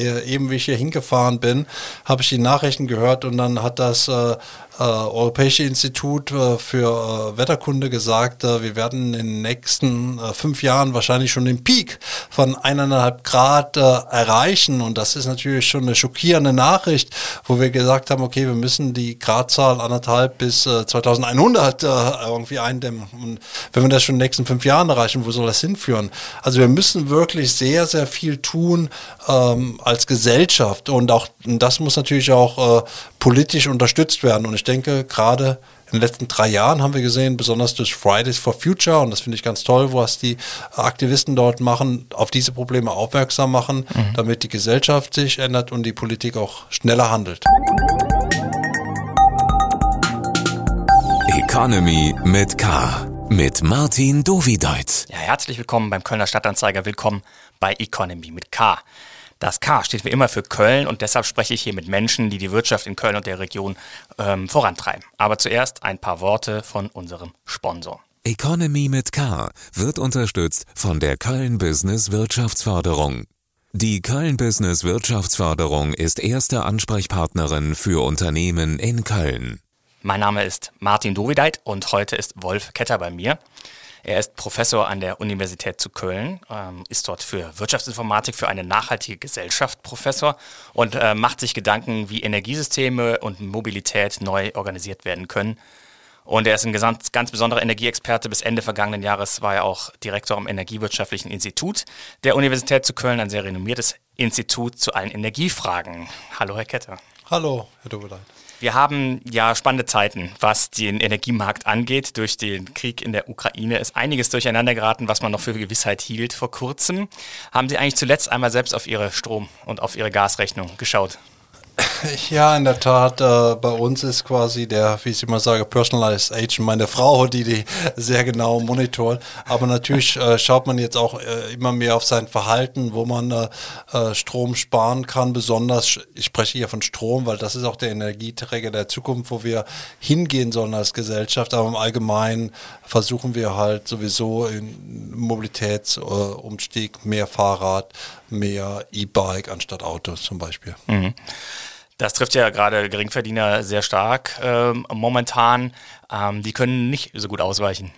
Eben wie ich hier hingefahren bin, habe ich die Nachrichten gehört und dann hat das äh, äh, Europäische Institut äh, für äh, Wetterkunde gesagt, äh, wir werden in den nächsten äh, fünf Jahren wahrscheinlich schon den Peak von eineinhalb Grad erreichen. Und das ist natürlich schon eine schockierende Nachricht, wo wir gesagt haben, okay, wir müssen die Gradzahl anderthalb bis 2100 irgendwie eindämmen. Und wenn wir das schon in den nächsten fünf Jahren erreichen, wo soll das hinführen? Also wir müssen wirklich sehr, sehr viel tun ähm, als Gesellschaft. Und auch das muss natürlich auch politisch unterstützt werden. Und ich denke, gerade in den letzten drei Jahren haben wir gesehen, besonders durch Fridays for Future, und das finde ich ganz toll, was die Aktivisten dort machen, auf diese Probleme aufmerksam machen, mhm. damit die Gesellschaft sich ändert und die Politik auch schneller handelt. Economy mit K. Mit Martin Dovideit. Ja, herzlich willkommen beim Kölner Stadtanzeiger. Willkommen bei Economy mit K. Das K steht wie immer für Köln und deshalb spreche ich hier mit Menschen, die die Wirtschaft in Köln und der Region ähm, vorantreiben. Aber zuerst ein paar Worte von unserem Sponsor. Economy mit K wird unterstützt von der Köln Business Wirtschaftsförderung. Die Köln Business Wirtschaftsförderung ist erste Ansprechpartnerin für Unternehmen in Köln. Mein Name ist Martin Dovideit und heute ist Wolf Ketter bei mir. Er ist Professor an der Universität zu Köln, ähm, ist dort für Wirtschaftsinformatik für eine nachhaltige Gesellschaft Professor und äh, macht sich Gedanken, wie Energiesysteme und Mobilität neu organisiert werden können. Und er ist ein ganz, ganz besonderer Energieexperte. Bis Ende vergangenen Jahres war er auch Direktor am Energiewirtschaftlichen Institut der Universität zu Köln, ein sehr renommiertes Institut zu allen Energiefragen. Hallo, Herr Kette. Hallo, Herr Doberlein. Wir haben ja spannende Zeiten, was den Energiemarkt angeht. Durch den Krieg in der Ukraine ist einiges durcheinander geraten, was man noch für Gewissheit hielt vor kurzem. Haben Sie eigentlich zuletzt einmal selbst auf Ihre Strom- und auf Ihre Gasrechnung geschaut? Ja, in der Tat. Äh, bei uns ist quasi der, wie ich immer sage, Personalized Agent meine Frau, die die sehr genau monitort. Aber natürlich äh, schaut man jetzt auch äh, immer mehr auf sein Verhalten, wo man äh, äh, Strom sparen kann. Besonders, ich spreche hier von Strom, weil das ist auch der Energieträger der Zukunft, wo wir hingehen sollen als Gesellschaft. Aber im Allgemeinen versuchen wir halt sowieso in Mobilitätsumstieg mehr Fahrrad, mehr E-Bike anstatt Auto zum Beispiel. Mhm. Das trifft ja gerade Geringverdiener sehr stark ähm, momentan. Ähm, die können nicht so gut ausweichen.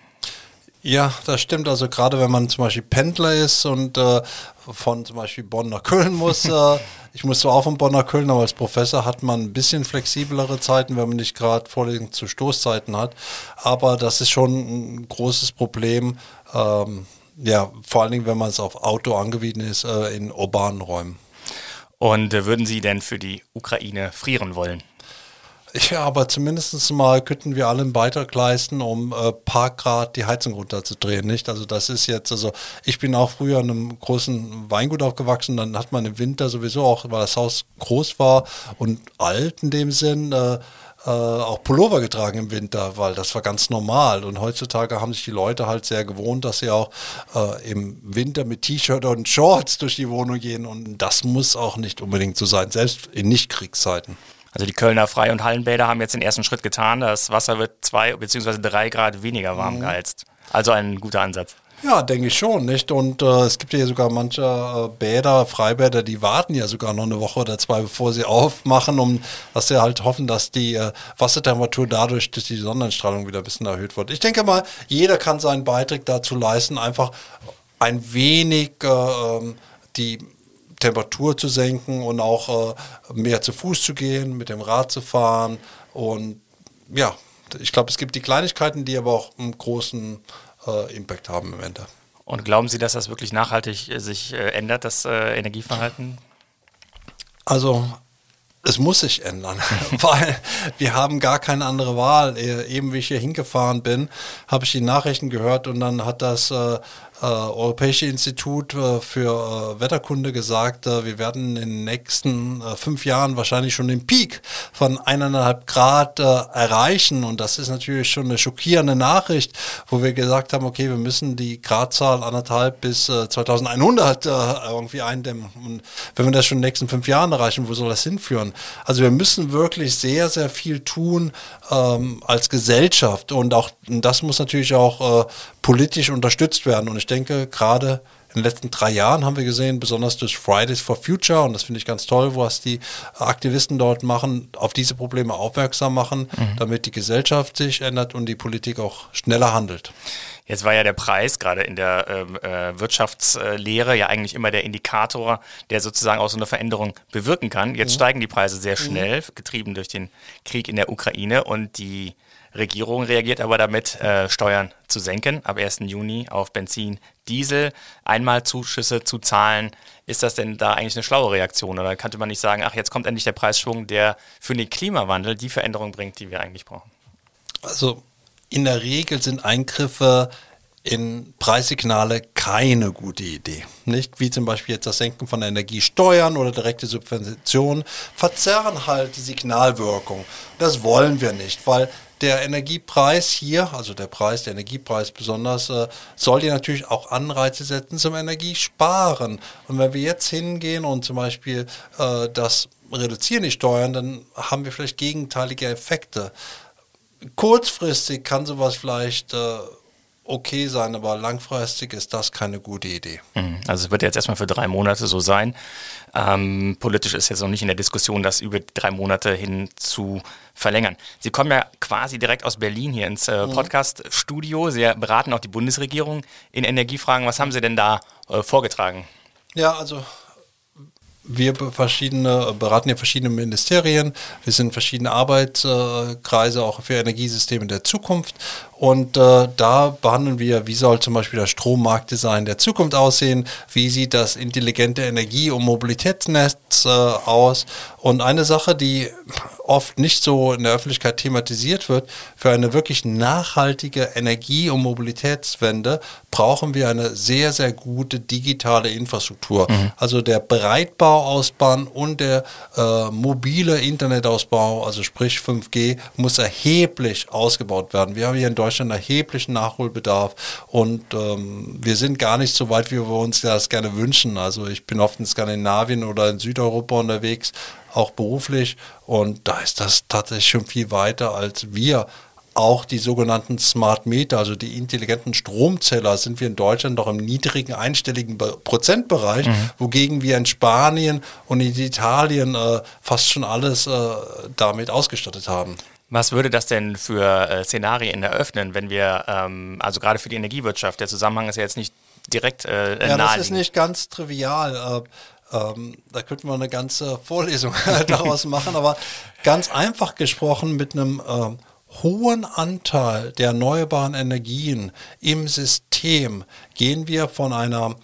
Ja, das stimmt. Also gerade wenn man zum Beispiel Pendler ist und äh, von zum Beispiel Bonn nach Köln muss, äh, ich muss zwar auch von Bonn nach Köln, aber als Professor hat man ein bisschen flexiblere Zeiten, wenn man nicht gerade Vorlesungen zu Stoßzeiten hat. Aber das ist schon ein großes Problem. Ähm, ja, vor allen Dingen, wenn man es auf Auto angewiesen ist äh, in urbanen Räumen. Und äh, würden Sie denn für die Ukraine frieren wollen? Ja, aber zumindest mal könnten wir alle einen Beitrag leisten, um äh, paar Grad die Heizung runterzudrehen, nicht? Also das ist jetzt, also ich bin auch früher in einem großen Weingut aufgewachsen, dann hat man im Winter sowieso auch, weil das Haus groß war und alt in dem Sinn, äh, äh, auch Pullover getragen im Winter, weil das war ganz normal. Und heutzutage haben sich die Leute halt sehr gewohnt, dass sie auch äh, im Winter mit T-Shirt und Shorts durch die Wohnung gehen. Und das muss auch nicht unbedingt so sein, selbst in Nicht-Kriegszeiten. Also die Kölner Frei- und Hallenbäder haben jetzt den ersten Schritt getan. Das Wasser wird zwei bzw. drei Grad weniger warm mhm. geheizt. Also ein guter Ansatz. Ja, denke ich schon, nicht? Und äh, es gibt ja sogar manche äh, Bäder, Freibäder, die warten ja sogar noch eine Woche oder zwei, bevor sie aufmachen, um dass sie halt hoffen, dass die äh, Wassertemperatur dadurch durch die Sonnenstrahlung wieder ein bisschen erhöht wird. Ich denke mal, jeder kann seinen Beitrag dazu leisten, einfach ein wenig äh, ähm, die Temperatur zu senken und auch äh, mehr zu Fuß zu gehen, mit dem Rad zu fahren. Und ja, ich glaube, es gibt die Kleinigkeiten, die aber auch einen großen äh, Impact haben im Ende. Und glauben Sie, dass das wirklich nachhaltig äh, sich äh, ändert, das äh, Energieverhalten? Also es muss sich ändern, weil wir haben gar keine andere Wahl. Äh, eben wie ich hier hingefahren bin, habe ich die Nachrichten gehört und dann hat das äh, äh, Europäische Institut äh, für äh, Wetterkunde gesagt, äh, wir werden in den nächsten äh, fünf Jahren wahrscheinlich schon den Peak von eineinhalb Grad äh, erreichen. Und das ist natürlich schon eine schockierende Nachricht, wo wir gesagt haben, okay, wir müssen die Gradzahl anderthalb bis 2100 irgendwie eindämmen. Und wenn wir das schon in den nächsten fünf Jahren erreichen, wo soll das hinführen? Also wir müssen wirklich sehr, sehr viel tun ähm, als Gesellschaft. Und auch und das muss natürlich auch politisch unterstützt werden. Und ich denke, gerade in den letzten drei Jahren haben wir gesehen, besonders durch Fridays for Future, und das finde ich ganz toll, was die Aktivisten dort machen, auf diese Probleme aufmerksam machen, mhm. damit die Gesellschaft sich ändert und die Politik auch schneller handelt. Jetzt war ja der Preis gerade in der ähm, äh, Wirtschaftslehre ja eigentlich immer der Indikator, der sozusagen auch so eine Veränderung bewirken kann. Jetzt mhm. steigen die Preise sehr mhm. schnell, getrieben durch den Krieg in der Ukraine und die Regierung reagiert aber damit, äh, Steuern zu senken ab 1. Juni auf Benzin, Diesel, einmal Zuschüsse zu zahlen. Ist das denn da eigentlich eine schlaue Reaktion? Oder könnte man nicht sagen, ach, jetzt kommt endlich der Preisschwung, der für den Klimawandel die Veränderung bringt, die wir eigentlich brauchen? Also in der Regel sind Eingriffe in Preissignale keine gute Idee. Nicht wie zum Beispiel jetzt das Senken von Energiesteuern oder direkte Subventionen verzerren halt die Signalwirkung. Das wollen wir nicht, weil der Energiepreis hier, also der Preis, der Energiepreis besonders, äh, soll dir natürlich auch Anreize setzen zum Energiesparen. Und wenn wir jetzt hingehen und zum Beispiel äh, das reduzieren die Steuern, dann haben wir vielleicht gegenteilige Effekte kurzfristig kann sowas vielleicht äh, okay sein, aber langfristig ist das keine gute Idee. Mhm. Also es wird jetzt erstmal für drei Monate so sein. Ähm, politisch ist jetzt noch nicht in der Diskussion, das über drei Monate hin zu verlängern. Sie kommen ja quasi direkt aus Berlin hier ins äh, mhm. Podcast-Studio. Sie beraten auch die Bundesregierung in Energiefragen. Was haben Sie denn da äh, vorgetragen? Ja, also wir verschiedene, beraten ja verschiedene Ministerien, wir sind verschiedene Arbeitskreise auch für Energiesysteme der Zukunft und äh, da behandeln wir, wie soll zum Beispiel das Strommarktdesign der Zukunft aussehen, wie sieht das intelligente Energie- und Mobilitätsnetz äh, aus. Und eine Sache, die oft nicht so in der Öffentlichkeit thematisiert wird, für eine wirklich nachhaltige Energie- und Mobilitätswende brauchen wir eine sehr, sehr gute digitale Infrastruktur. Mhm. Also der Breitbau ausbauen und der äh, mobile Internetausbau, also sprich 5G, muss erheblich ausgebaut werden. Wir haben hier in Deutschland Deutschland erheblichen Nachholbedarf und ähm, wir sind gar nicht so weit, wie wir uns das gerne wünschen. Also ich bin oft in Skandinavien oder in Südeuropa unterwegs, auch beruflich und da ist das tatsächlich schon viel weiter als wir auch die sogenannten Smart Meter, also die intelligenten Stromzähler, sind wir in Deutschland doch im niedrigen einstelligen Prozentbereich, mhm. wogegen wir in Spanien und in Italien äh, fast schon alles äh, damit ausgestattet haben. Was würde das denn für äh, Szenarien eröffnen, wenn wir, ähm, also gerade für die Energiewirtschaft, der Zusammenhang ist ja jetzt nicht direkt äh, Ja, das ist nicht ganz trivial. Äh, ähm, da könnten wir eine ganze Vorlesung daraus machen, aber ganz einfach gesprochen mit einem äh, hohen Anteil der erneuerbaren Energien im System gehen wir von einer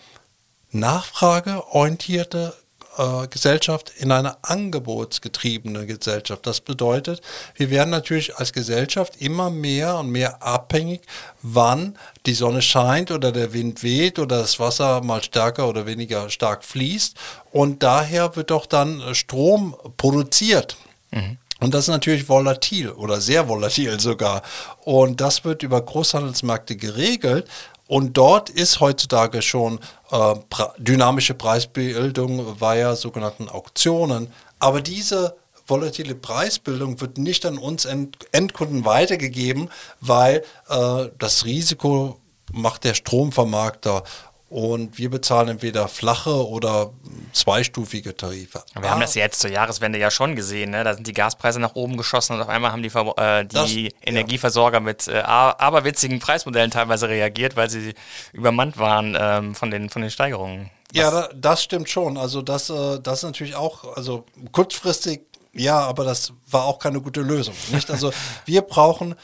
nachfrageorientierte äh, Gesellschaft in eine angebotsgetriebene Gesellschaft. Das bedeutet, wir werden natürlich als Gesellschaft immer mehr und mehr abhängig, wann die Sonne scheint oder der Wind weht oder das Wasser mal stärker oder weniger stark fließt. Und daher wird doch dann Strom produziert. Mhm. Und das ist natürlich volatil oder sehr volatil sogar. Und das wird über Großhandelsmärkte geregelt. Und dort ist heutzutage schon äh, dynamische Preisbildung via sogenannten Auktionen. Aber diese volatile Preisbildung wird nicht an uns End Endkunden weitergegeben, weil äh, das Risiko macht der Stromvermarkter und wir bezahlen entweder flache oder zweistufige Tarife. Wir ah. haben das jetzt zur Jahreswende ja schon gesehen. Ne? Da sind die Gaspreise nach oben geschossen und auf einmal haben die, äh, die das, Energieversorger ja. mit äh, aberwitzigen Preismodellen teilweise reagiert, weil sie übermannt waren ähm, von, den, von den Steigerungen. Was? Ja, das stimmt schon. Also das, äh, das ist natürlich auch, also kurzfristig, ja, aber das war auch keine gute Lösung. Nicht? Also wir brauchen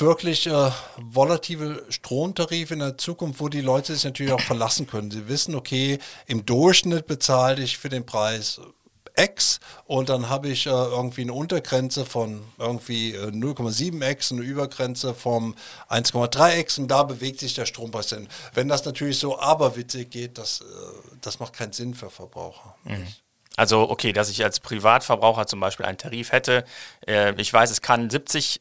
wirklich äh, volative Stromtarife in der Zukunft, wo die Leute sich natürlich auch verlassen können. Sie wissen, okay, im Durchschnitt bezahle ich für den Preis X und dann habe ich äh, irgendwie eine Untergrenze von irgendwie äh, 0,7x, eine Übergrenze vom 1,3x und da bewegt sich der Strompreis hin. Wenn das natürlich so aberwitzig geht, das, äh, das macht keinen Sinn für Verbraucher. Mhm. Also okay, dass ich als Privatverbraucher zum Beispiel einen Tarif hätte, äh, ich weiß, es kann 70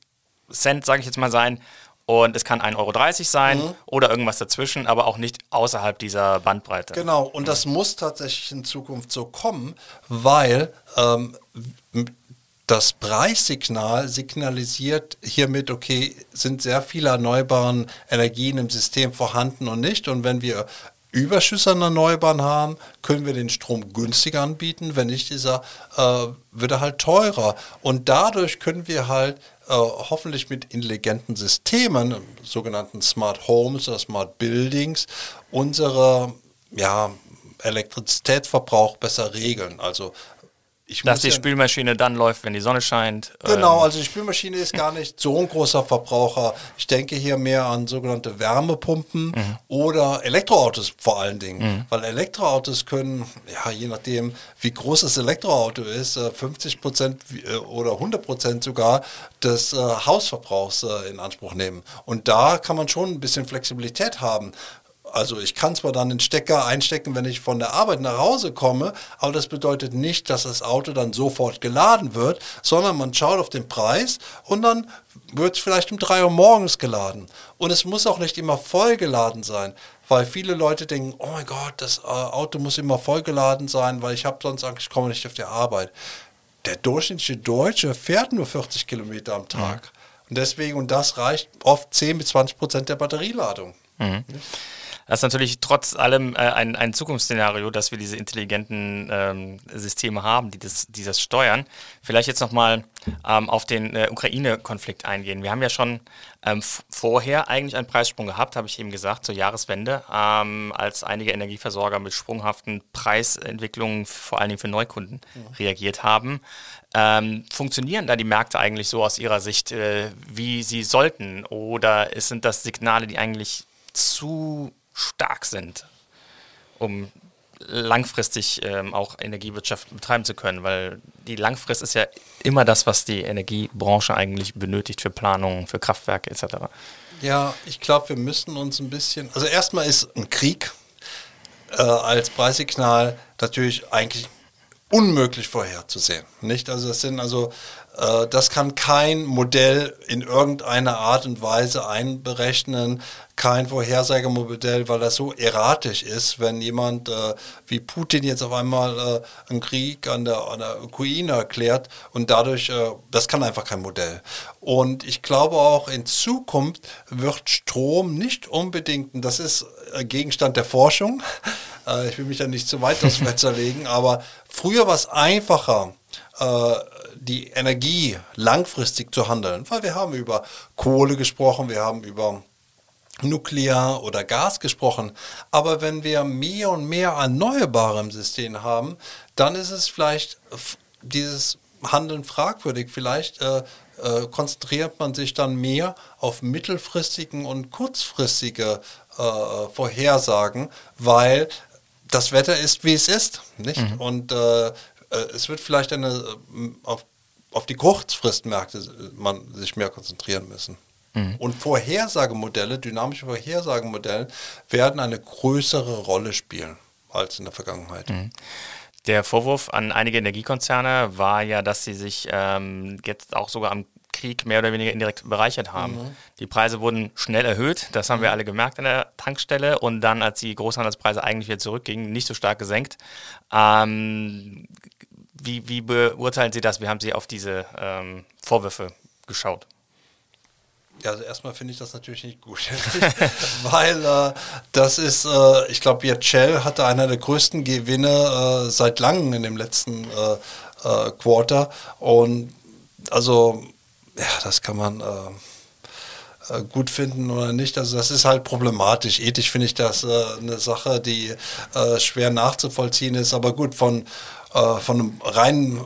Cent, sage ich jetzt mal, sein. Und es kann 1,30 Euro sein mhm. oder irgendwas dazwischen, aber auch nicht außerhalb dieser Bandbreite. Genau, und das muss tatsächlich in Zukunft so kommen, weil ähm, das Preissignal signalisiert hiermit, okay, sind sehr viele erneuerbare Energien im System vorhanden und nicht. Und wenn wir Überschüsse an Erneuerbaren haben, können wir den Strom günstiger anbieten. Wenn nicht, dieser äh, wird er halt teurer. Und dadurch können wir halt äh, hoffentlich mit intelligenten Systemen, sogenannten Smart Homes oder Smart Buildings, unsere ja, Elektrizitätsverbrauch besser regeln. Also ich Dass die ja Spülmaschine dann läuft, wenn die Sonne scheint. Genau, ähm. also die Spülmaschine ist gar nicht so ein großer Verbraucher. Ich denke hier mehr an sogenannte Wärmepumpen mhm. oder Elektroautos vor allen Dingen. Mhm. Weil Elektroautos können, ja, je nachdem, wie groß das Elektroauto ist, 50 äh, Prozent äh, oder 100 Prozent sogar des äh, Hausverbrauchs in Anspruch nehmen. Und da kann man schon ein bisschen Flexibilität haben. Also ich kann zwar dann den Stecker einstecken, wenn ich von der Arbeit nach Hause komme, aber das bedeutet nicht, dass das Auto dann sofort geladen wird, sondern man schaut auf den Preis und dann wird es vielleicht um drei Uhr morgens geladen. Und es muss auch nicht immer voll geladen sein, weil viele Leute denken, oh mein Gott, das äh, Auto muss immer voll geladen sein, weil ich habe sonst Angst, ich komme nicht auf die Arbeit. Der durchschnittliche Deutsche fährt nur 40 Kilometer am Tag. Mhm. Und deswegen, und das reicht oft 10 bis 20 Prozent der Batterieladung. Mhm. Das ist natürlich trotz allem äh, ein, ein Zukunftsszenario, dass wir diese intelligenten ähm, Systeme haben, die das, die das steuern. Vielleicht jetzt nochmal ähm, auf den äh, Ukraine-Konflikt eingehen. Wir haben ja schon ähm, vorher eigentlich einen Preissprung gehabt, habe ich eben gesagt, zur Jahreswende, ähm, als einige Energieversorger mit sprunghaften Preisentwicklungen, vor allen Dingen für Neukunden, ja. reagiert haben. Ähm, funktionieren da die Märkte eigentlich so aus Ihrer Sicht, äh, wie sie sollten? Oder sind das Signale, die eigentlich zu stark sind, um langfristig ähm, auch Energiewirtschaft betreiben zu können, weil die Langfrist ist ja immer das, was die Energiebranche eigentlich benötigt für Planungen, für Kraftwerke etc. Ja, ich glaube, wir müssen uns ein bisschen, also erstmal ist ein Krieg äh, als Preissignal natürlich eigentlich unmöglich vorherzusehen. Nicht? Also das sind also äh, das kann kein Modell in irgendeiner Art und Weise einberechnen, kein Vorhersagemodell, weil das so erratisch ist, wenn jemand äh, wie Putin jetzt auf einmal äh, einen Krieg an der, an der Ukraine erklärt und dadurch, äh, das kann einfach kein Modell. Und ich glaube auch in Zukunft wird Strom nicht unbedingt, und das ist Gegenstand der Forschung, äh, ich will mich da nicht zu weit aus Fenster legen, aber früher war es einfacher, die Energie langfristig zu handeln, weil wir haben über Kohle gesprochen, wir haben über Nuklear oder Gas gesprochen. Aber wenn wir mehr und mehr Erneuerbare im System haben, dann ist es vielleicht dieses Handeln fragwürdig. Vielleicht äh, äh, konzentriert man sich dann mehr auf mittelfristigen und kurzfristige äh, Vorhersagen, weil das Wetter ist, wie es ist. Nicht? Mhm. Und äh, äh, es wird vielleicht eine, äh, auf, auf die Kurzfristmärkte man sich mehr konzentrieren müssen. Mhm. Und Vorhersagemodelle, dynamische Vorhersagemodelle werden eine größere Rolle spielen als in der Vergangenheit. Mhm. Der Vorwurf an einige Energiekonzerne war ja, dass sie sich ähm, jetzt auch sogar am Krieg mehr oder weniger indirekt bereichert haben. Mhm. Die Preise wurden schnell erhöht, das haben wir alle gemerkt an der Tankstelle und dann, als die Großhandelspreise eigentlich wieder zurückgingen, nicht so stark gesenkt. Ähm, wie, wie, beurteilen Sie das? Wie haben Sie auf diese ähm, Vorwürfe geschaut? Ja, also erstmal finde ich das natürlich nicht gut, weil äh, das ist, äh, ich glaube, jetzt Shell hatte einer der größten Gewinne äh, seit langem in dem letzten äh, äh, Quarter und also ja, das kann man äh, äh, gut finden oder nicht. Also das ist halt problematisch. Ethisch finde ich das äh, eine Sache, die äh, schwer nachzuvollziehen ist. Aber gut, von, äh, von einem reinen äh,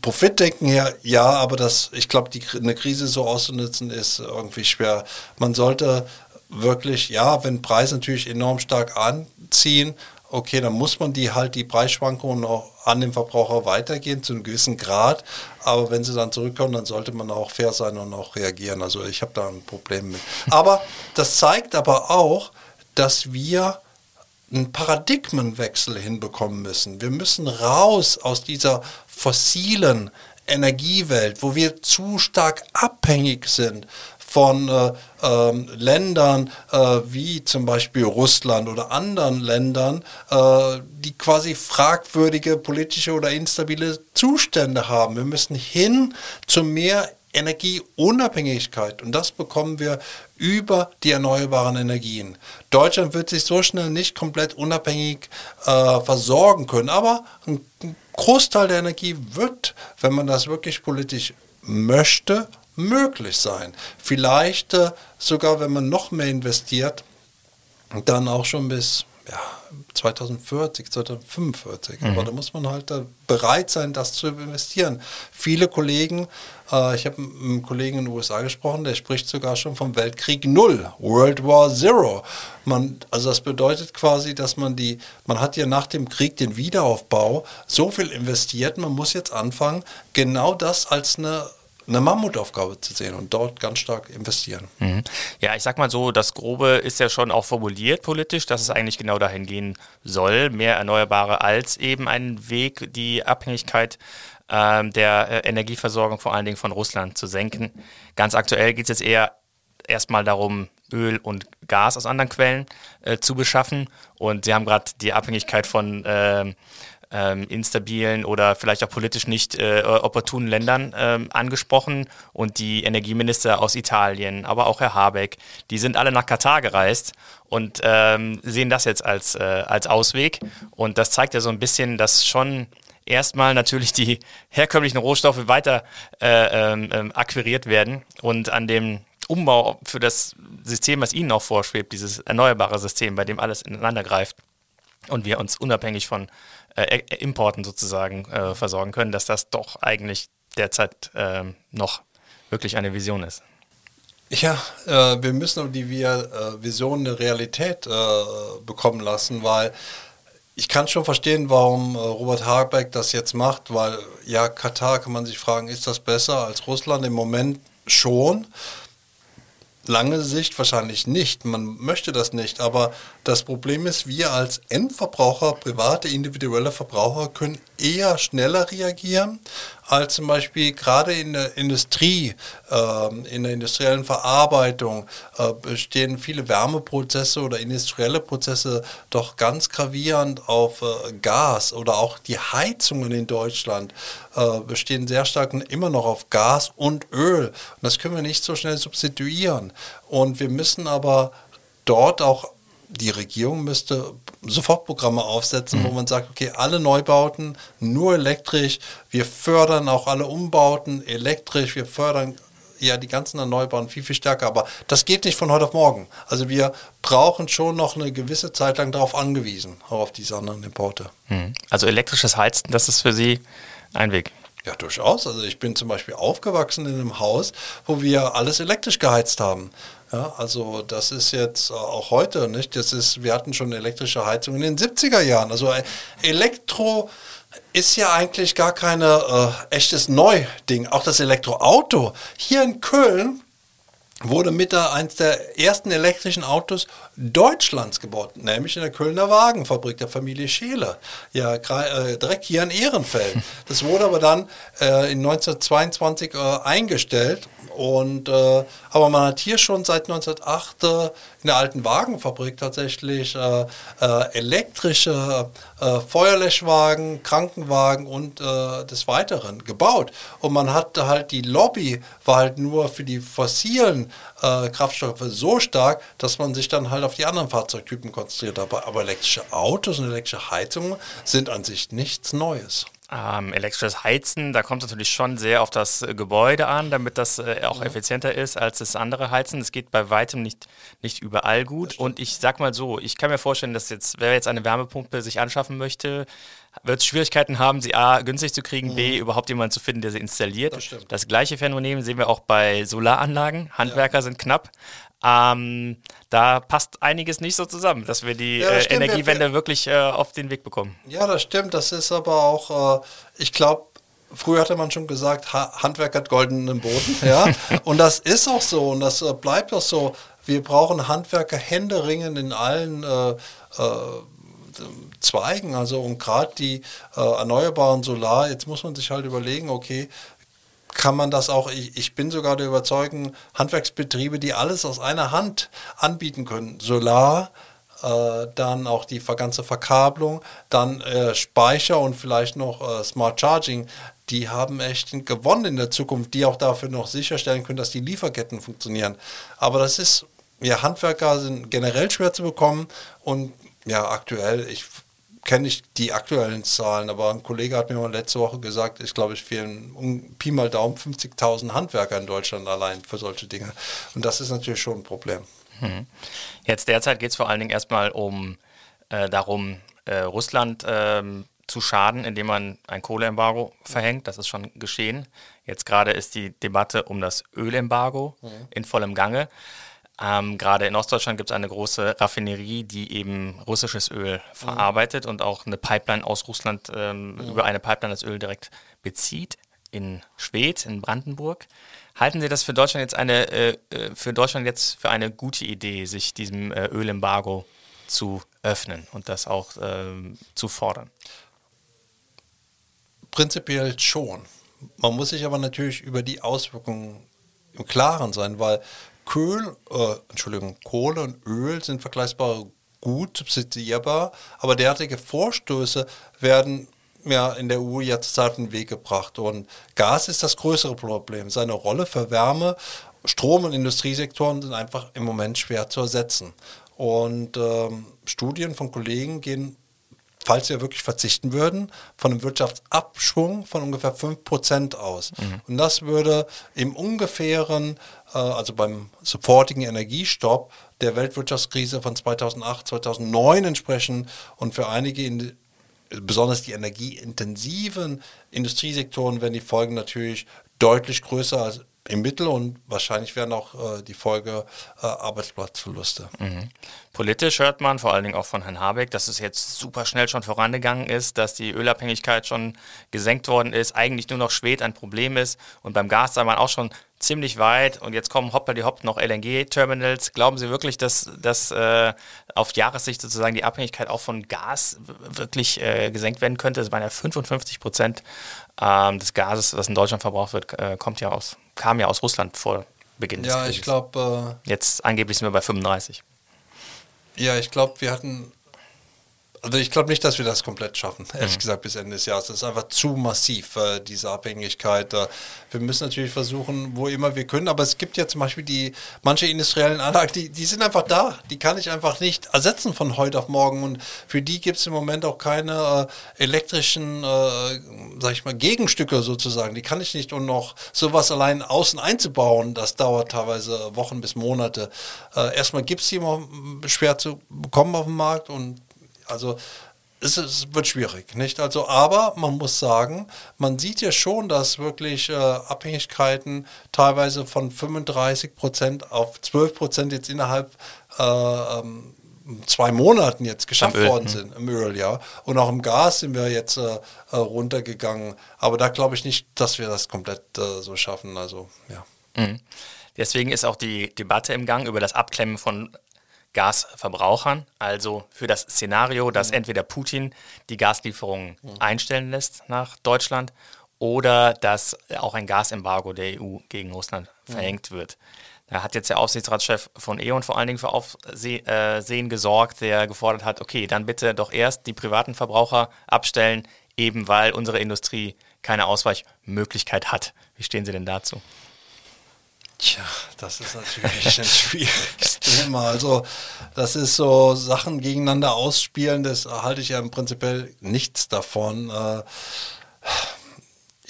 Profitdenken her, ja, aber das, ich glaube, eine Krise so auszunutzen ist irgendwie schwer. Man sollte wirklich, ja, wenn Preise natürlich enorm stark anziehen, okay, dann muss man die halt die Preisschwankungen auch an den Verbraucher weitergehen zu einem gewissen Grad. Aber wenn sie dann zurückkommen, dann sollte man auch fair sein und auch reagieren. Also ich habe da ein Problem mit. Aber das zeigt aber auch, dass wir einen Paradigmenwechsel hinbekommen müssen. Wir müssen raus aus dieser fossilen Energiewelt, wo wir zu stark abhängig sind von äh, ähm, Ländern äh, wie zum Beispiel Russland oder anderen Ländern, äh, die quasi fragwürdige politische oder instabile Zustände haben. Wir müssen hin zu mehr Energieunabhängigkeit. Und das bekommen wir über die erneuerbaren Energien. Deutschland wird sich so schnell nicht komplett unabhängig äh, versorgen können, aber ein Großteil der Energie wird, wenn man das wirklich politisch möchte, möglich sein. Vielleicht äh, sogar, wenn man noch mehr investiert, dann auch schon bis ja, 2040, 2045. Mhm. Aber da muss man halt äh, bereit sein, das zu investieren. Viele Kollegen, äh, ich habe mit einem Kollegen in den USA gesprochen, der spricht sogar schon vom Weltkrieg Null, World War Zero. Man, also das bedeutet quasi, dass man die, man hat ja nach dem Krieg den Wiederaufbau so viel investiert, man muss jetzt anfangen, genau das als eine eine Mammutaufgabe zu sehen und dort ganz stark investieren. Mhm. Ja, ich sag mal so, das Grobe ist ja schon auch formuliert politisch, dass es eigentlich genau dahin gehen soll, mehr Erneuerbare als eben einen Weg, die Abhängigkeit ähm, der äh, Energieversorgung vor allen Dingen von Russland zu senken. Ganz aktuell geht es jetzt eher erstmal darum, Öl und Gas aus anderen Quellen äh, zu beschaffen. Und Sie haben gerade die Abhängigkeit von äh, ähm, instabilen oder vielleicht auch politisch nicht äh, opportunen Ländern ähm, angesprochen. Und die Energieminister aus Italien, aber auch Herr Habeck, die sind alle nach Katar gereist und ähm, sehen das jetzt als, äh, als Ausweg. Und das zeigt ja so ein bisschen, dass schon erstmal natürlich die herkömmlichen Rohstoffe weiter äh, ähm, ähm, akquiriert werden und an dem Umbau für das System, was Ihnen auch vorschwebt, dieses erneuerbare System, bei dem alles ineinander greift und wir uns unabhängig von äh, Importen sozusagen äh, versorgen können, dass das doch eigentlich derzeit äh, noch wirklich eine Vision ist. Ja, äh, wir müssen die äh, Vision eine Realität äh, bekommen lassen, weil ich kann schon verstehen, warum Robert Habeck das jetzt macht, weil ja, Katar kann man sich fragen, ist das besser als Russland? Im Moment schon lange Sicht wahrscheinlich nicht. Man möchte das nicht. Aber das Problem ist, wir als Endverbraucher, private, individuelle Verbraucher können eher schneller reagieren als zum Beispiel gerade in der Industrie, äh, in der industriellen Verarbeitung äh, bestehen viele Wärmeprozesse oder industrielle Prozesse doch ganz gravierend auf äh, Gas oder auch die Heizungen in Deutschland äh, bestehen sehr stark immer noch auf Gas und Öl. Und das können wir nicht so schnell substituieren. Und wir müssen aber dort auch die Regierung müsste Sofortprogramme aufsetzen, mhm. wo man sagt, okay, alle Neubauten nur elektrisch, wir fördern auch alle Umbauten elektrisch, wir fördern ja die ganzen Erneuerbaren viel, viel stärker, aber das geht nicht von heute auf morgen. Also wir brauchen schon noch eine gewisse Zeit lang darauf angewiesen, auch auf diese anderen Importe. Mhm. Also elektrisches Heizen, das ist für Sie ein Weg. Ja, durchaus. Also ich bin zum Beispiel aufgewachsen in einem Haus, wo wir alles elektrisch geheizt haben. Ja, also das ist jetzt auch heute, nicht? Das ist, wir hatten schon elektrische Heizung in den 70er Jahren. Also äh, Elektro ist ja eigentlich gar kein äh, echtes Neuding. Auch das Elektroauto. Hier in Köln wurde mit der, eins der ersten elektrischen Autos Deutschlands gebaut, nämlich in der Kölner Wagenfabrik der Familie Scheele, ja äh, direkt hier in Ehrenfeld. Das wurde aber dann äh, in 1922 äh, eingestellt und äh, aber man hat hier schon seit 1908 äh, in der alten Wagenfabrik tatsächlich äh, elektrische Feuerlöschwagen, Krankenwagen und des Weiteren gebaut und man hatte halt die Lobby war halt nur für die fossilen Kraftstoffe so stark, dass man sich dann halt auf die anderen Fahrzeugtypen konzentriert. Aber, aber elektrische Autos und elektrische Heizungen sind an sich nichts Neues. Ähm, elektrisches Heizen, da kommt es natürlich schon sehr auf das äh, Gebäude an, damit das äh, auch effizienter ist als das andere Heizen. Es geht bei weitem nicht, nicht überall gut. Und ich sag mal so, ich kann mir vorstellen, dass jetzt, wer jetzt eine Wärmepumpe sich anschaffen möchte, wird Schwierigkeiten haben, sie A günstig zu kriegen, mhm. B überhaupt jemanden zu finden, der sie installiert. Das, das, gleiche Phänomen sehen wir auch bei Solaranlagen. Handwerker ja. sind knapp. Ähm, da passt einiges nicht so zusammen, dass wir die ja, äh, Energiewende wir, wirklich äh, auf den Weg bekommen. Ja, das stimmt. Das ist aber auch, äh, ich glaube, früher hatte man schon gesagt, ha Handwerk hat goldenen Boden. Ja? und das ist auch so und das äh, bleibt auch so. Wir brauchen Handwerker händeringend in allen äh, äh, Zweigen. Also und gerade die erneuerbaren Solar, jetzt muss man sich halt überlegen, okay, kann man das auch, ich, ich bin sogar der Überzeugung, Handwerksbetriebe, die alles aus einer Hand anbieten können. Solar, äh, dann auch die ganze Verkabelung, dann äh, Speicher und vielleicht noch äh, Smart Charging, die haben echt gewonnen in der Zukunft, die auch dafür noch sicherstellen können, dass die Lieferketten funktionieren. Aber das ist, ja, Handwerker sind generell schwer zu bekommen und ja, aktuell, ich kenne nicht die aktuellen Zahlen, aber ein Kollege hat mir mal letzte Woche gesagt, ich glaube, es fehlen um Pi mal Daumen 50.000 Handwerker in Deutschland allein für solche Dinge. Und das ist natürlich schon ein Problem. Hm. Jetzt derzeit geht es vor allen Dingen erstmal um äh, darum, äh, Russland ähm, zu schaden, indem man ein Kohleembargo verhängt. Das ist schon geschehen. Jetzt gerade ist die Debatte um das Ölembargo mhm. in vollem Gange. Ähm, Gerade in Ostdeutschland gibt es eine große Raffinerie, die eben russisches Öl verarbeitet mhm. und auch eine Pipeline aus Russland ähm, mhm. über eine Pipeline das Öl direkt bezieht in Schwedt, in Brandenburg. Halten Sie das für Deutschland jetzt eine äh, äh für Deutschland jetzt für eine gute Idee, sich diesem äh, Ölembargo zu öffnen und das auch äh, zu fordern? Prinzipiell schon. Man muss sich aber natürlich über die Auswirkungen im Klaren sein, weil Kohl, äh, Entschuldigung, Kohle und Öl sind vergleichbar gut subsidierbar, aber derartige Vorstöße werden ja in der EU jetzt auf den Weg gebracht. Und Gas ist das größere Problem. Seine Rolle für Wärme, Strom- und Industriesektoren sind einfach im Moment schwer zu ersetzen. Und ähm, Studien von Kollegen gehen falls wir wirklich verzichten würden, von einem Wirtschaftsabschwung von ungefähr 5% aus. Mhm. Und das würde im ungefähren, äh, also beim sofortigen Energiestopp der Weltwirtschaftskrise von 2008, 2009 entsprechen und für einige in, besonders die energieintensiven Industriesektoren werden die Folgen natürlich deutlich größer als im Mittel und wahrscheinlich werden auch äh, die Folge äh, Arbeitsplatzverluste. Mhm. Politisch hört man, vor allen Dingen auch von Herrn Habeck, dass es jetzt super schnell schon vorangegangen ist, dass die Ölabhängigkeit schon gesenkt worden ist, eigentlich nur noch Schwed ein Problem ist und beim Gas sei man auch schon ziemlich weit und jetzt kommen hoppla die hopp noch LNG-Terminals. Glauben Sie wirklich, dass, dass äh, auf Jahressicht sozusagen die Abhängigkeit auch von Gas wirklich äh, gesenkt werden könnte? Das waren ja 55 Prozent ähm, des Gases, das in Deutschland verbraucht wird, äh, kommt ja aus kam ja aus Russland vor Beginn des Ja, Krieges. ich glaube. Äh, Jetzt angeblich sind wir bei 35. Ja, ich glaube, wir hatten also ich glaube nicht, dass wir das komplett schaffen, ehrlich mhm. gesagt, bis Ende des Jahres. Das ist einfach zu massiv, äh, diese Abhängigkeit. Äh, wir müssen natürlich versuchen, wo immer wir können, aber es gibt ja zum Beispiel die manche industriellen Anlagen, die, die sind einfach da. Die kann ich einfach nicht ersetzen von heute auf morgen. Und für die gibt es im Moment auch keine äh, elektrischen, äh, sag ich mal, Gegenstücke sozusagen. Die kann ich nicht und noch sowas allein außen einzubauen, das dauert teilweise Wochen bis Monate. Äh, erstmal gibt es die immer schwer zu bekommen auf dem Markt und also es, es, wird schwierig, nicht? Also, aber man muss sagen, man sieht ja schon, dass wirklich äh, Abhängigkeiten teilweise von 35 Prozent auf 12 Prozent jetzt innerhalb äh, ähm, zwei Monaten jetzt geschafft worden hm. sind im Öl, ja. Und auch im Gas sind wir jetzt äh, äh runtergegangen. Aber da glaube ich nicht, dass wir das komplett äh, so schaffen. Also, ja. Mhm. Deswegen ist auch die Debatte im Gang über das Abklemmen von Gasverbrauchern, also für das Szenario, dass mhm. entweder Putin die Gaslieferungen mhm. einstellen lässt nach Deutschland oder dass auch ein Gasembargo der EU gegen Russland mhm. verhängt wird. Da hat jetzt der Aufsichtsratschef von E.ON vor allen Dingen für Aufsehen äh, gesorgt, der gefordert hat, okay, dann bitte doch erst die privaten Verbraucher abstellen, eben weil unsere Industrie keine Ausweichmöglichkeit hat. Wie stehen Sie denn dazu? Tja, das ist natürlich ein schwieriges Thema. Also, das ist so Sachen gegeneinander ausspielen, das halte ich ja im Prinzip nichts davon. Äh,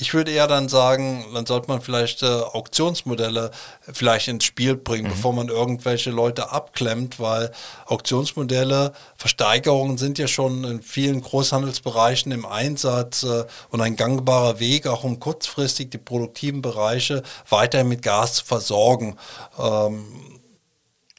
ich würde eher dann sagen, dann sollte man vielleicht äh, Auktionsmodelle vielleicht ins Spiel bringen, mhm. bevor man irgendwelche Leute abklemmt, weil Auktionsmodelle, Versteigerungen sind ja schon in vielen Großhandelsbereichen im Einsatz äh, und ein gangbarer Weg, auch um kurzfristig die produktiven Bereiche weiterhin mit Gas zu versorgen. Ähm,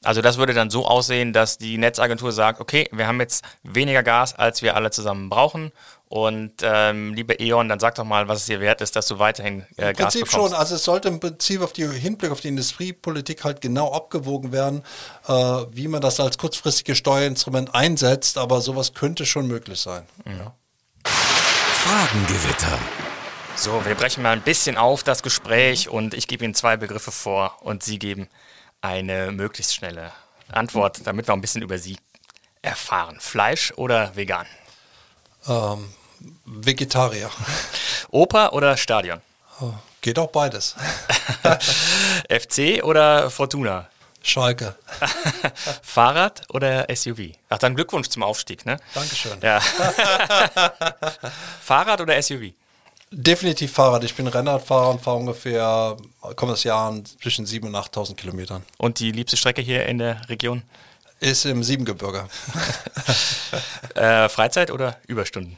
also das würde dann so aussehen, dass die Netzagentur sagt, okay, wir haben jetzt weniger Gas, als wir alle zusammen brauchen und ähm, liebe E.ON, dann sag doch mal, was es dir wert ist, dass du weiterhin äh, Im Gas Prinzip bekommst. schon. Also es sollte im Prinzip auf die Hinblick auf die Industriepolitik halt genau abgewogen werden, äh, wie man das als kurzfristiges Steuerinstrument einsetzt. Aber sowas könnte schon möglich sein. Mhm. Ja. Fragengewitter. So, wir brechen mal ein bisschen auf das Gespräch und ich gebe Ihnen zwei Begriffe vor und Sie geben eine möglichst schnelle Antwort, damit wir ein bisschen über Sie erfahren. Fleisch oder vegan? Ähm, Vegetarier. Oper oder Stadion? Oh, geht auch beides. FC oder Fortuna? Schalke. Fahrrad oder SUV? Ach, dann Glückwunsch zum Aufstieg, ne? Dankeschön. Ja. Fahrrad oder SUV? Definitiv Fahrrad. Ich bin Rennradfahrer und fahre ungefähr, komme das Jahr an, zwischen 7.000 und 8.000 Kilometern. Und die liebste Strecke hier in der Region? Ist im Siebengebirge. äh, Freizeit oder Überstunden?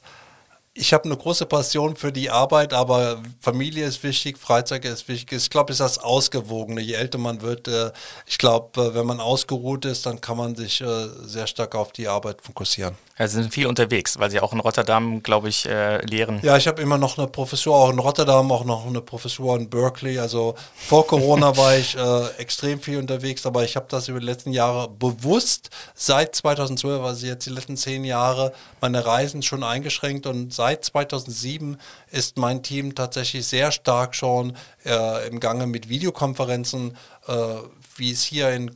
ich habe eine große Passion für die Arbeit, aber Familie ist wichtig, Freizeit ist wichtig. Ich glaube, es ist das Ausgewogene. Je älter man wird, äh, ich glaube, äh, wenn man ausgeruht ist, dann kann man sich äh, sehr stark auf die Arbeit fokussieren. Also Sie sind viel unterwegs, weil Sie auch in Rotterdam, glaube ich, äh, lehren. Ja, ich habe immer noch eine Professur auch in Rotterdam, auch noch eine Professur in Berkeley. Also vor Corona war ich äh, extrem viel unterwegs, aber ich habe das über die letzten Jahre bewusst seit 2012, also jetzt die letzten zehn Jahre, meine Reisen schon eingeschränkt und seit 2007 ist mein Team tatsächlich sehr stark schon äh, im Gange mit Videokonferenzen, äh, wie es hier in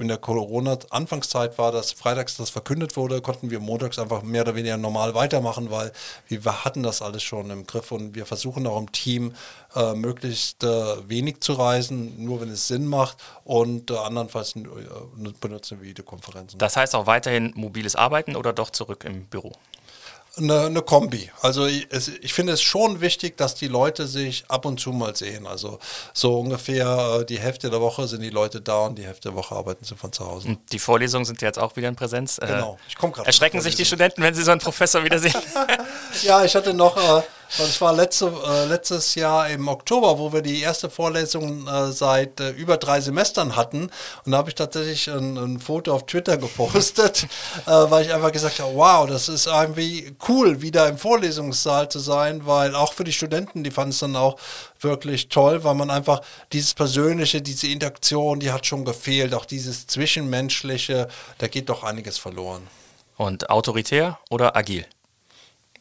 in der Corona-Anfangszeit war, dass freitags das verkündet wurde, konnten wir montags einfach mehr oder weniger normal weitermachen, weil wir hatten das alles schon im Griff und wir versuchen auch im Team äh, möglichst äh, wenig zu reisen, nur wenn es Sinn macht und äh, andernfalls äh, benutzen wir Videokonferenzen. Das heißt auch weiterhin mobiles Arbeiten oder doch zurück im Büro? Eine, eine Kombi. Also ich, es, ich finde es schon wichtig, dass die Leute sich ab und zu mal sehen. Also so ungefähr äh, die Hälfte der Woche sind die Leute da und die Hälfte der Woche arbeiten sie von zu Hause. Und die Vorlesungen sind jetzt auch wieder in Präsenz. Äh, genau. Ich komme gerade. Erschrecken sich die Studenten, wenn sie so einen Professor wiedersehen? ja, ich hatte noch äh, das war letzte, äh, letztes Jahr im Oktober, wo wir die erste Vorlesung äh, seit äh, über drei Semestern hatten. Und da habe ich tatsächlich ein, ein, Foto auf Twitter gepostet, äh, weil ich einfach gesagt habe, wow, das ist irgendwie cool, wieder im Vorlesungssaal zu sein, weil auch für die Studenten, die fanden es dann auch wirklich toll, weil man einfach dieses Persönliche, diese Interaktion, die hat schon gefehlt, auch dieses Zwischenmenschliche, da geht doch einiges verloren. Und autoritär oder agil?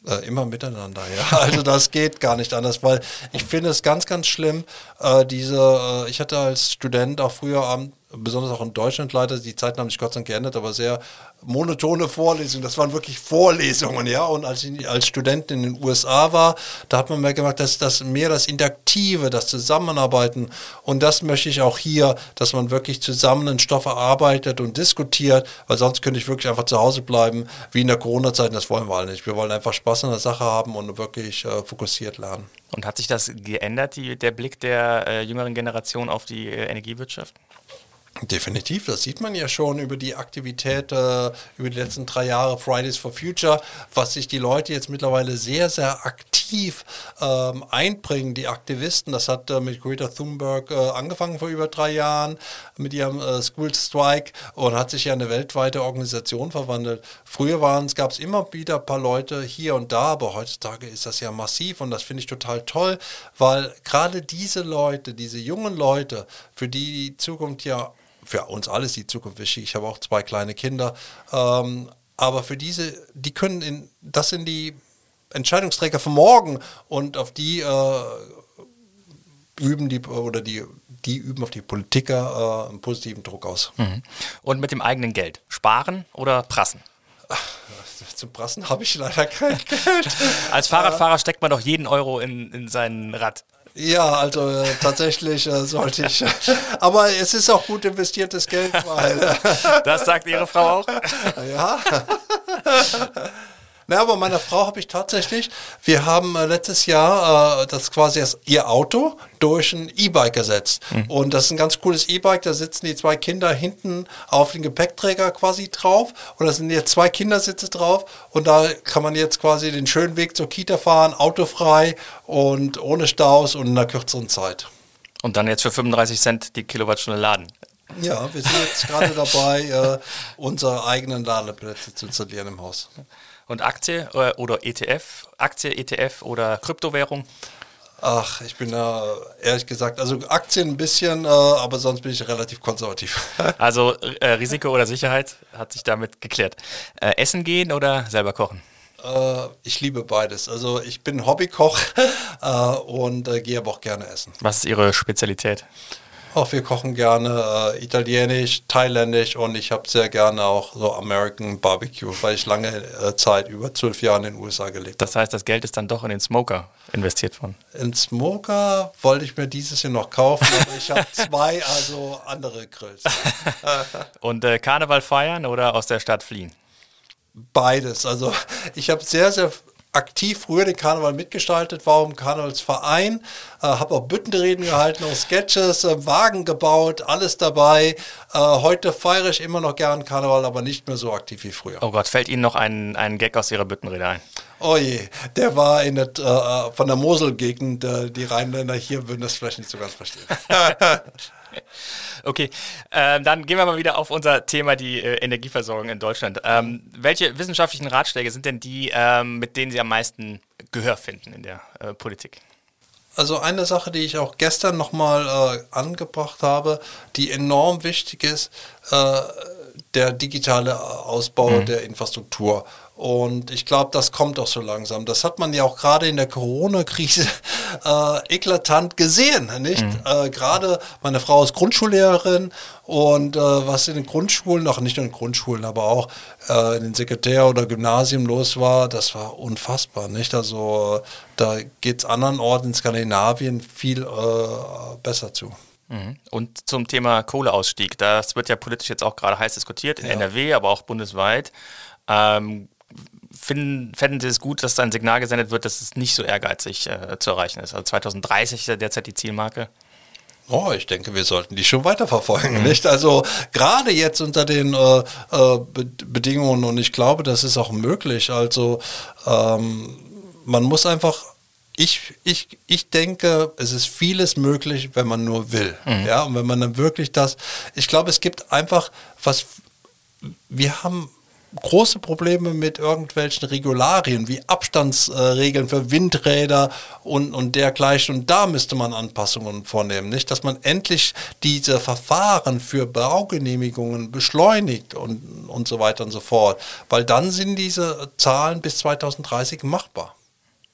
Äh, immer miteinander, ja. Also das geht gar nicht anders, weil ich finde es ganz, ganz schlimm, äh, diese, äh, ich hatte als Student auch früher am besonders auch in Deutschland leider, die Zeiten haben sich Gott sei Dank geändert, aber sehr monotone Vorlesungen. Das waren wirklich Vorlesungen, ja. Und als ich als Student in den USA war, da hat man mehr gemerkt, dass das mehr das Interaktive, das Zusammenarbeiten und das möchte ich auch hier, dass man wirklich zusammen in Stoffe arbeitet und diskutiert, weil sonst könnte ich wirklich einfach zu Hause bleiben, wie in der Corona-Zeit. Das wollen wir alle nicht. Wir wollen einfach Spaß an der Sache haben und wirklich äh, fokussiert lernen. Und hat sich das geändert, die, der Blick der äh, jüngeren Generation auf die äh, Energiewirtschaft? Definitiv, das sieht man ja schon über die Aktivität äh, über die letzten drei Jahre Fridays for Future, was sich die Leute jetzt mittlerweile sehr, sehr aktiv ähm, einbringen, die Aktivisten. Das hat äh, mit Greta Thunberg äh, angefangen vor über drei Jahren mit ihrem äh, School Strike und hat sich ja eine weltweite Organisation verwandelt. Früher gab es immer wieder ein paar Leute hier und da, aber heutzutage ist das ja massiv und das finde ich total toll, weil gerade diese Leute, diese jungen Leute, für die die Zukunft ja für uns alles die Zukunft wichtig. Ich habe auch zwei kleine Kinder. Ähm, aber für diese, die können in, das sind die Entscheidungsträger für morgen und auf die äh, üben die oder die, die üben auf die Politiker äh, einen positiven Druck aus. Mhm. Und mit dem eigenen Geld. Sparen oder prassen? Zum Prassen habe ich leider kein Geld. Als Fahrradfahrer steckt man doch jeden Euro in, in sein Rad. Ja, also äh, tatsächlich äh, sollte ich. aber es ist auch gut investiertes Geld, weil. das sagt Ihre Frau auch? ja. Na, aber meiner Frau habe ich tatsächlich, wir haben äh, letztes Jahr äh, das quasi als ihr Auto durch ein E-Bike ersetzt. Mhm. Und das ist ein ganz cooles E-Bike, da sitzen die zwei Kinder hinten auf den Gepäckträger quasi drauf und da sind jetzt zwei Kindersitze drauf und da kann man jetzt quasi den schönen Weg zur Kita fahren, autofrei und ohne Staus und in einer kürzeren Zeit. Und dann jetzt für 35 Cent die Kilowattstunde laden. Ja, wir sind jetzt gerade dabei, äh, unsere eigenen Ladeplätze zu installieren im Haus. Und Aktie äh, oder ETF, Aktie, ETF oder Kryptowährung? Ach, ich bin da ehrlich gesagt, also Aktien ein bisschen, äh, aber sonst bin ich relativ konservativ. Also äh, Risiko oder Sicherheit hat sich damit geklärt. Essen gehen oder selber kochen? Ich liebe beides. Also ich bin Hobbykoch und gehe aber auch gerne essen. Was ist Ihre Spezialität? Auch wir kochen gerne äh, italienisch, thailändisch und ich habe sehr gerne auch so American Barbecue, weil ich lange äh, Zeit, über zwölf Jahre in den USA gelebt habe. Das heißt, das Geld ist dann doch in den Smoker investiert worden. In Smoker wollte ich mir dieses Jahr noch kaufen, aber ich habe zwei, also andere Grills. und äh, Karneval feiern oder aus der Stadt fliehen? Beides. Also ich habe sehr, sehr aktiv früher den Karneval mitgestaltet, war im Karnevalsverein, äh, habe auch Büttenreden gehalten, auch Sketches, äh, Wagen gebaut, alles dabei. Äh, heute feiere ich immer noch gern Karneval, aber nicht mehr so aktiv wie früher. Oh Gott, fällt Ihnen noch ein, ein Gag aus Ihrer Büttenrede ein? Oh je, der war in der, äh, von der Moselgegend. Äh, die Rheinländer hier würden das vielleicht nicht so ganz verstehen. Okay, ähm, dann gehen wir mal wieder auf unser Thema, die äh, Energieversorgung in Deutschland. Ähm, welche wissenschaftlichen Ratschläge sind denn die, ähm, mit denen Sie am meisten Gehör finden in der äh, Politik? Also eine Sache, die ich auch gestern nochmal äh, angebracht habe, die enorm wichtig ist, äh, der digitale Ausbau mhm. der Infrastruktur. Und ich glaube, das kommt auch so langsam. Das hat man ja auch gerade in der Corona-Krise äh, eklatant gesehen. Nicht? Mhm. Äh, gerade meine Frau ist Grundschullehrerin und äh, was in den Grundschulen, auch nicht nur in den Grundschulen, aber auch äh, in den Sekretär- oder Gymnasium los war, das war unfassbar. Nicht? Also da geht es anderen Orten in Skandinavien viel äh, besser zu. Mhm. Und zum Thema Kohleausstieg, das wird ja politisch jetzt auch gerade heiß diskutiert, in ja. NRW, aber auch bundesweit. Ähm, finden, fänden Sie es gut, dass da ein Signal gesendet wird, dass es nicht so ehrgeizig äh, zu erreichen ist? Also 2030 ist ja derzeit die Zielmarke. Oh, ich denke, wir sollten die schon weiterverfolgen, mhm. nicht? Also gerade jetzt unter den äh, äh, Bedingungen und ich glaube, das ist auch möglich. Also ähm, man muss einfach ich, ich, ich denke, es ist vieles möglich, wenn man nur will. Mhm. Ja, und wenn man dann wirklich das, ich glaube, es gibt einfach was, wir haben große Probleme mit irgendwelchen Regularien wie Abstandsregeln für Windräder und, und dergleichen. Und da müsste man Anpassungen vornehmen, nicht? Dass man endlich diese Verfahren für Baugenehmigungen beschleunigt und, und so weiter und so fort. Weil dann sind diese Zahlen bis 2030 machbar.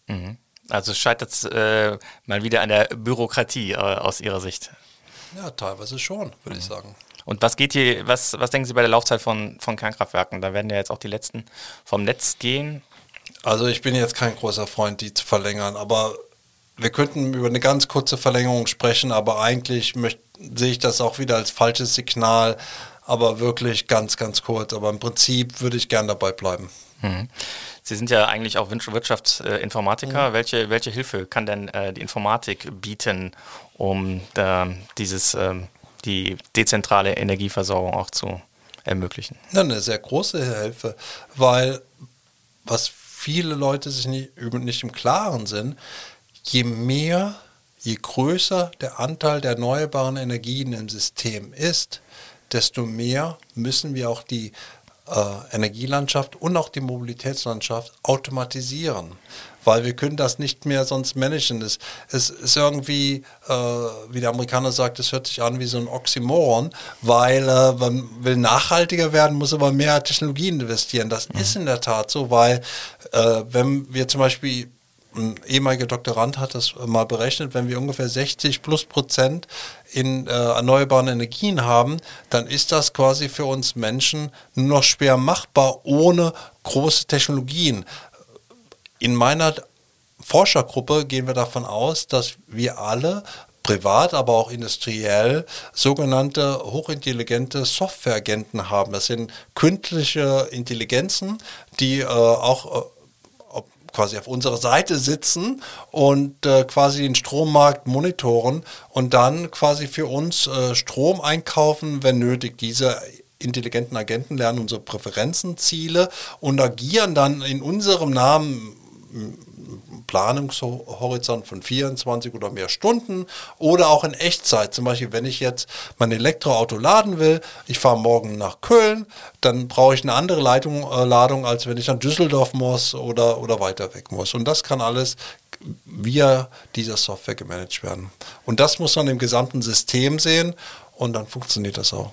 Mhm. Also scheitert es äh, mal wieder an der Bürokratie äh, aus Ihrer Sicht? Ja, teilweise schon, würde mhm. ich sagen. Und was geht hier, was, was denken Sie bei der Laufzeit von, von Kernkraftwerken? Da werden ja jetzt auch die letzten vom Netz gehen. Also ich bin jetzt kein großer Freund, die zu verlängern, aber wir könnten über eine ganz kurze Verlängerung sprechen, aber eigentlich möchte, sehe ich das auch wieder als falsches Signal, aber wirklich ganz, ganz kurz. Aber im Prinzip würde ich gern dabei bleiben. Mhm. Sie sind ja eigentlich auch Wirtschaftsinformatiker. Mhm. Welche, welche Hilfe kann denn äh, die Informatik bieten, um äh, dieses ähm, die dezentrale Energieversorgung auch zu ermöglichen. Ja, eine sehr große Hilfe, weil was viele Leute sich nicht, nicht im Klaren sind, je mehr, je größer der Anteil der erneuerbaren Energien im System ist, desto mehr müssen wir auch die äh, Energielandschaft und auch die Mobilitätslandschaft automatisieren weil wir können das nicht mehr sonst managen. Es, es ist irgendwie, äh, wie der Amerikaner sagt, es hört sich an wie so ein Oxymoron, weil äh, man will nachhaltiger werden, muss aber mehr Technologien investieren. Das mhm. ist in der Tat so, weil äh, wenn wir zum Beispiel ein ehemaliger Doktorand hat das mal berechnet, wenn wir ungefähr 60 plus Prozent in äh, erneuerbaren Energien haben, dann ist das quasi für uns Menschen nur noch schwer machbar ohne große Technologien in meiner Forschergruppe gehen wir davon aus, dass wir alle privat, aber auch industriell sogenannte hochintelligente Softwareagenten haben. Das sind künstliche Intelligenzen, die äh, auch äh, quasi auf unserer Seite sitzen und äh, quasi den Strommarkt monitoren und dann quasi für uns äh, Strom einkaufen, wenn nötig. Diese intelligenten Agenten lernen unsere Präferenzen, Ziele und agieren dann in unserem Namen Planungshorizont von 24 oder mehr Stunden oder auch in Echtzeit. Zum Beispiel, wenn ich jetzt mein Elektroauto laden will, ich fahre morgen nach Köln, dann brauche ich eine andere Leitung, äh, Ladung, als wenn ich nach Düsseldorf muss oder, oder weiter weg muss. Und das kann alles via dieser Software gemanagt werden. Und das muss man im gesamten System sehen und dann funktioniert das auch.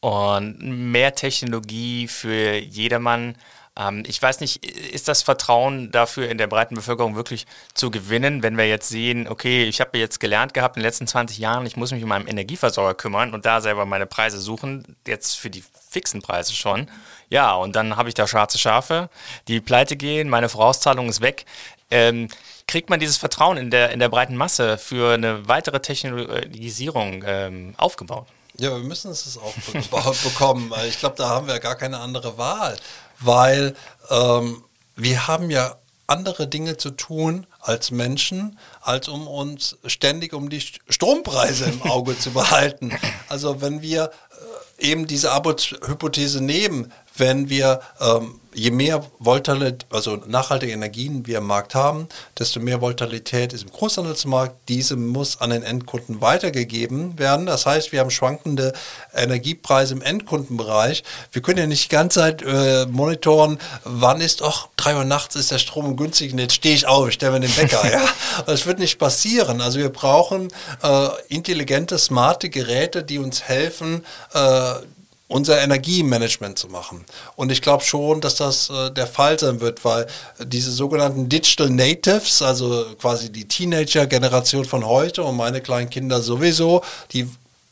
Und mehr Technologie für jedermann Ähm, ich weiß nicht, ist das Vertrauen dafür in der breiten Bevölkerung wirklich zu gewinnen, wenn wir jetzt sehen, okay, ich habe jetzt gelernt gehabt in den letzten 20 Jahren, ich muss mich um meinen Energieversorger kümmern und da selber meine Preise suchen, jetzt für die fixen Preise schon. Ja, und dann habe ich da schwarze Schafe, die pleite gehen, meine Vorauszahlung ist weg. Ähm, kriegt man dieses Vertrauen in der, in der breiten Masse für eine weitere Technologisierung ähm, aufgebaut? Ja, wir müssen es auch bekommen. Ich glaube, da haben wir gar keine andere Wahl, weil ähm, wir haben ja andere Dinge zu tun als Menschen, als um uns ständig um die Strompreise im Auge zu behalten. Also wenn wir äh, eben diese Armutshypothese nehmen, wenn wir ähm, je mehr Volatilität, also nachhaltige Energien wir im Markt haben, desto mehr Volatilität ist im Großhandelsmarkt. Diese muss an den Endkunden weitergegeben werden. Das heißt, wir haben schwankende Energiepreise im Endkundenbereich. Wir können ja nicht die ganze Zeit äh, monitoren, wann ist, ach, drei Uhr nachts ist der Strom günstig und jetzt stehe ich auf, ich stelle mir den Wecker. ja? Das wird nicht passieren. Also wir brauchen äh, intelligente, smarte Geräte, die uns helfen, äh, unser Energiemanagement zu machen. Und ich glaube schon, dass das äh, der Fall sein wird, weil diese sogenannten Digital Natives, also quasi die Teenager-Generation von heute und meine kleinen Kinder sowieso, die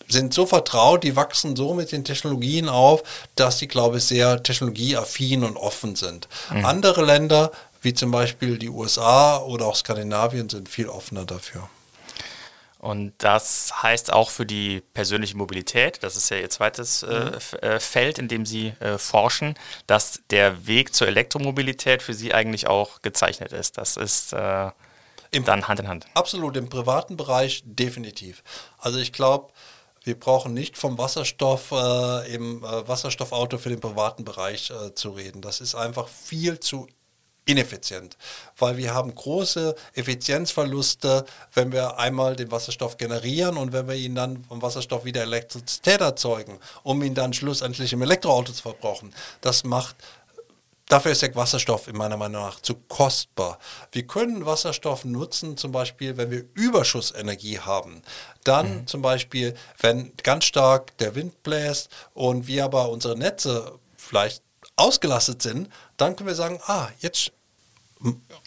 sind so vertraut, die wachsen so mit den Technologien auf, dass die, glaube ich, sehr technologieaffin und offen sind. Mhm. Andere Länder, wie zum Beispiel die USA oder auch Skandinavien, sind viel offener dafür. Und das heißt auch für die persönliche Mobilität, das ist ja Ihr zweites äh, mhm. äh, Feld, in dem Sie äh, forschen, dass der Weg zur Elektromobilität für Sie eigentlich auch gezeichnet ist. Das ist äh, Im, dann Hand in Hand. Absolut, im privaten Bereich definitiv. Also ich glaube, wir brauchen nicht vom Wasserstoff äh, im äh, Wasserstoffauto für den privaten Bereich zu reden. Das ist einfach viel zu ineffizient, weil wir haben große Effizienzverluste, wenn wir einmal den Wasserstoff generieren und wenn wir ihn dann vom Wasserstoff wieder Elektrizität erzeugen, um ihn dann schlussendlich im Elektroauto zu verbrauchen. Das macht Dafür ist der Wasserstoff in meiner Meinung nach zu kostbar. Wir können Wasserstoff nutzen, zum Beispiel, wenn wir Überschussenergie haben. Dann mhm. zum Beispiel, wenn ganz stark der Wind bläst und wir aber unsere Netze vielleicht ausgelastet sind, dann können wir sagen, ah, jetzt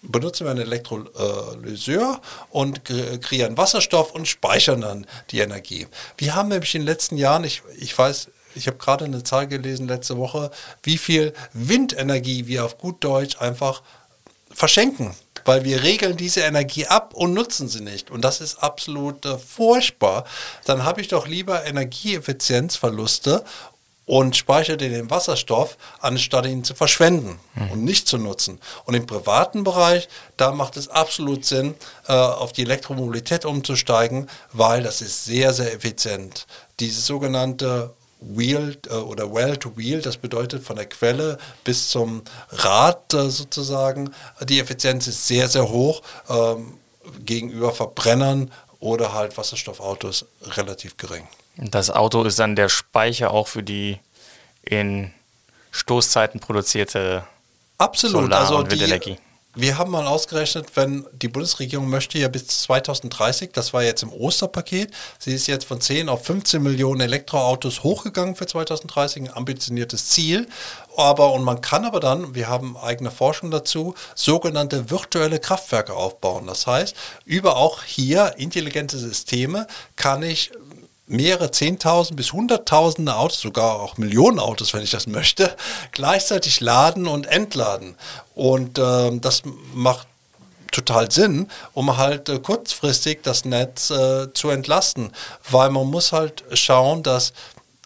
benutzen wir einen Elektrolyseur und kreieren Wasserstoff und speichern dann die Energie. Wir haben nämlich in den letzten Jahren, ich, ich weiß, ich habe gerade eine Zahl gelesen letzte Woche, wie viel Windenergie wir auf gut Deutsch einfach verschenken. Weil wir regeln diese Energie ab und nutzen sie nicht. Und das ist absolut äh, furchtbar. Dann habe ich doch lieber Energieeffizienzverluste und speichert den Wasserstoff, anstatt ihn zu verschwenden mhm. und nicht zu nutzen. Und im privaten Bereich, da macht es absolut Sinn, äh, auf die Elektromobilität umzusteigen, weil das ist sehr, sehr effizient. Diese sogenannte Wheel äh, oder Well to Wheel, das bedeutet von der Quelle bis zum Rad äh, sozusagen, die Effizienz ist sehr, sehr hoch ähm, gegenüber Verbrennern oder halt Wasserstoffautos relativ gering. Das Auto ist dann der Speicher auch für die in Stoßzeiten produzierte Absolut, Solar- also und Windenergie. Wir haben mal ausgerechnet, wenn die Bundesregierung möchte ja bis 2030, das war jetzt im Osterpaket, sie ist jetzt von 10 auf 15 Millionen Elektroautos hochgegangen für 2030, ein ambitioniertes Ziel. Aber, und man kann aber dann, wir haben eigene Forschung dazu, sogenannte virtuelle Kraftwerke aufbauen. Das heißt, über auch hier intelligente Systeme kann ich mehrere Zehntausend bis Hunderttausende Autos, sogar auch Millionen Autos, wenn ich das möchte, gleichzeitig laden und entladen. Und äh, das macht total Sinn, um halt äh, kurzfristig das Netz äh, zu entlasten, weil man muss halt schauen, dass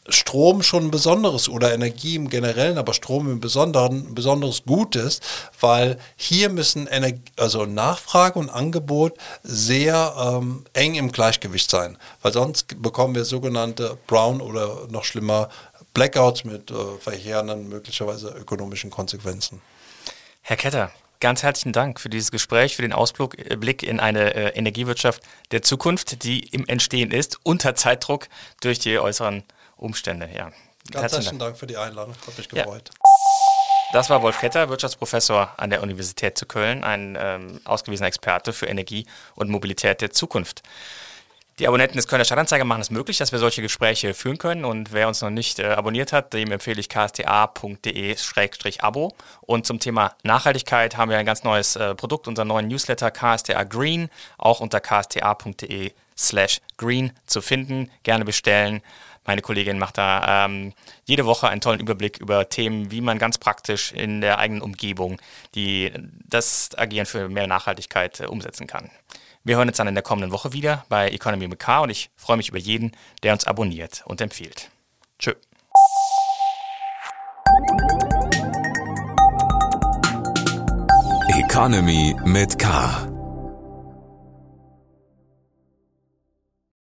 Strom schon ein besonderes oder Energie im Generellen, aber Strom im Besonderen ein besonderes Gut ist, weil hier müssen Energie, also Nachfrage und Angebot sehr ähm, eng im Gleichgewicht sein, weil sonst bekommen wir sogenannte Brown oder noch schlimmer Blackouts mit äh, verheerenden möglicherweise ökonomischen Konsequenzen. Herr Ketter, Ganz herzlichen Dank für dieses Gespräch, für den Ausblick in eine äh, Energiewirtschaft der Zukunft, die im Entstehen ist, unter Zeitdruck durch die äußeren Umstände. Ja. Ganz herzlichen Dank. Dank für die Einladung, hat mich gefreut. Ja. Das war Wolf Ketter, Wirtschaftsprofessor an der Universität zu Köln, ein ähm, ausgewiesener Experte für Energie und Mobilität der Zukunft. Die Abonnenten des Kölner Stadtanzeiger machen es möglich, dass wir solche Gespräche führen können. Und wer uns noch nicht äh, abonniert hat, dem empfehle ich ksta.de-abo. Und zum Thema Nachhaltigkeit haben wir ein ganz neues äh, Produkt, unseren neuen Newsletter KSTA Green, auch unter ksta.de slash green zu finden. Gerne bestellen. Meine Kollegin macht da ähm, jede Woche einen tollen Überblick über Themen, wie man ganz praktisch in der eigenen Umgebung die, das Agieren für mehr Nachhaltigkeit äh, umsetzen kann. Wir hören uns dann in der kommenden Woche wieder bei Economy mit K und ich freue mich über jeden, der uns abonniert und empfiehlt. Tschö. Economy mit K.